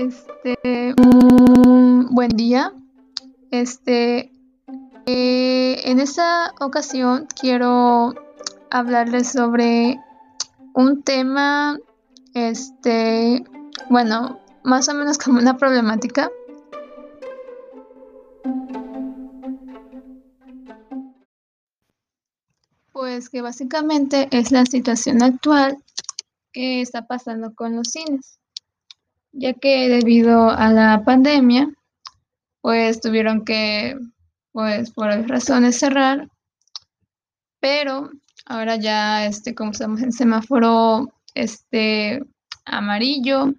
Este, mm, buen día. Este, eh, en esta ocasión quiero hablarles sobre un tema, este, bueno, más o menos como una problemática. Pues que básicamente es la situación actual que está pasando con los cines, ya que debido a la pandemia, pues tuvieron que, pues por razones cerrar, pero ahora ya, este, como estamos en semáforo, este, amarillo,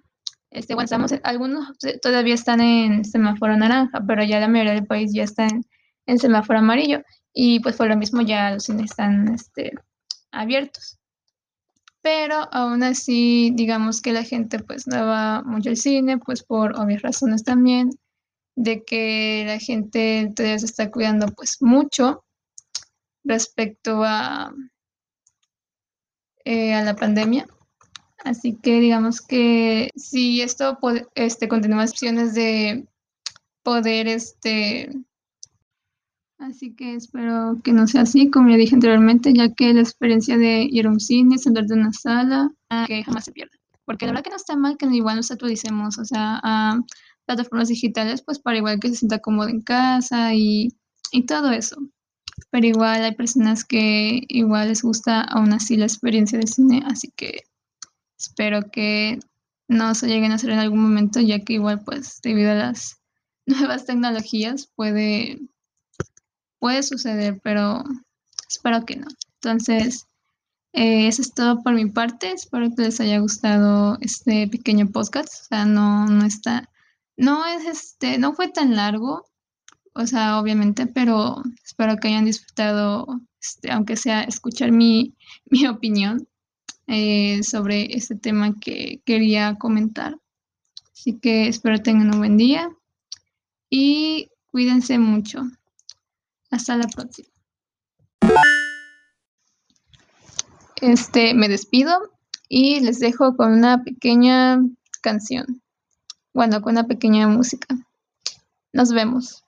este, bueno, estamos, algunos todavía están en semáforo naranja, pero ya la mayoría del país ya está en, en semáforo amarillo, y pues por lo mismo ya los cines están, este, abiertos pero aún así digamos que la gente pues no va mucho al cine, pues por obvias razones también, de que la gente todavía se está cuidando pues mucho respecto a, eh, a la pandemia. Así que digamos que si esto este, continúa opciones de poder este, Así que espero que no sea así, como ya dije anteriormente, ya que la experiencia de ir a un cine, sentar de una sala, ah, que jamás se pierda. Porque la verdad que no está mal que igual nos actualicemos, o sea, a plataformas digitales, pues para igual que se sienta cómodo en casa y, y todo eso. Pero igual hay personas que igual les gusta aún así la experiencia de cine, así que espero que no se lleguen a hacer en algún momento, ya que igual pues debido a las nuevas tecnologías puede puede suceder, pero espero que no. Entonces, eh, eso es todo por mi parte. Espero que les haya gustado este pequeño podcast. O sea, no, no está, no es este, no fue tan largo, o sea, obviamente, pero espero que hayan disfrutado, este, aunque sea escuchar mi, mi opinión eh, sobre este tema que quería comentar. Así que espero tengan un buen día y cuídense mucho. Hasta la próxima. Este, me despido y les dejo con una pequeña canción. Bueno, con una pequeña música. Nos vemos.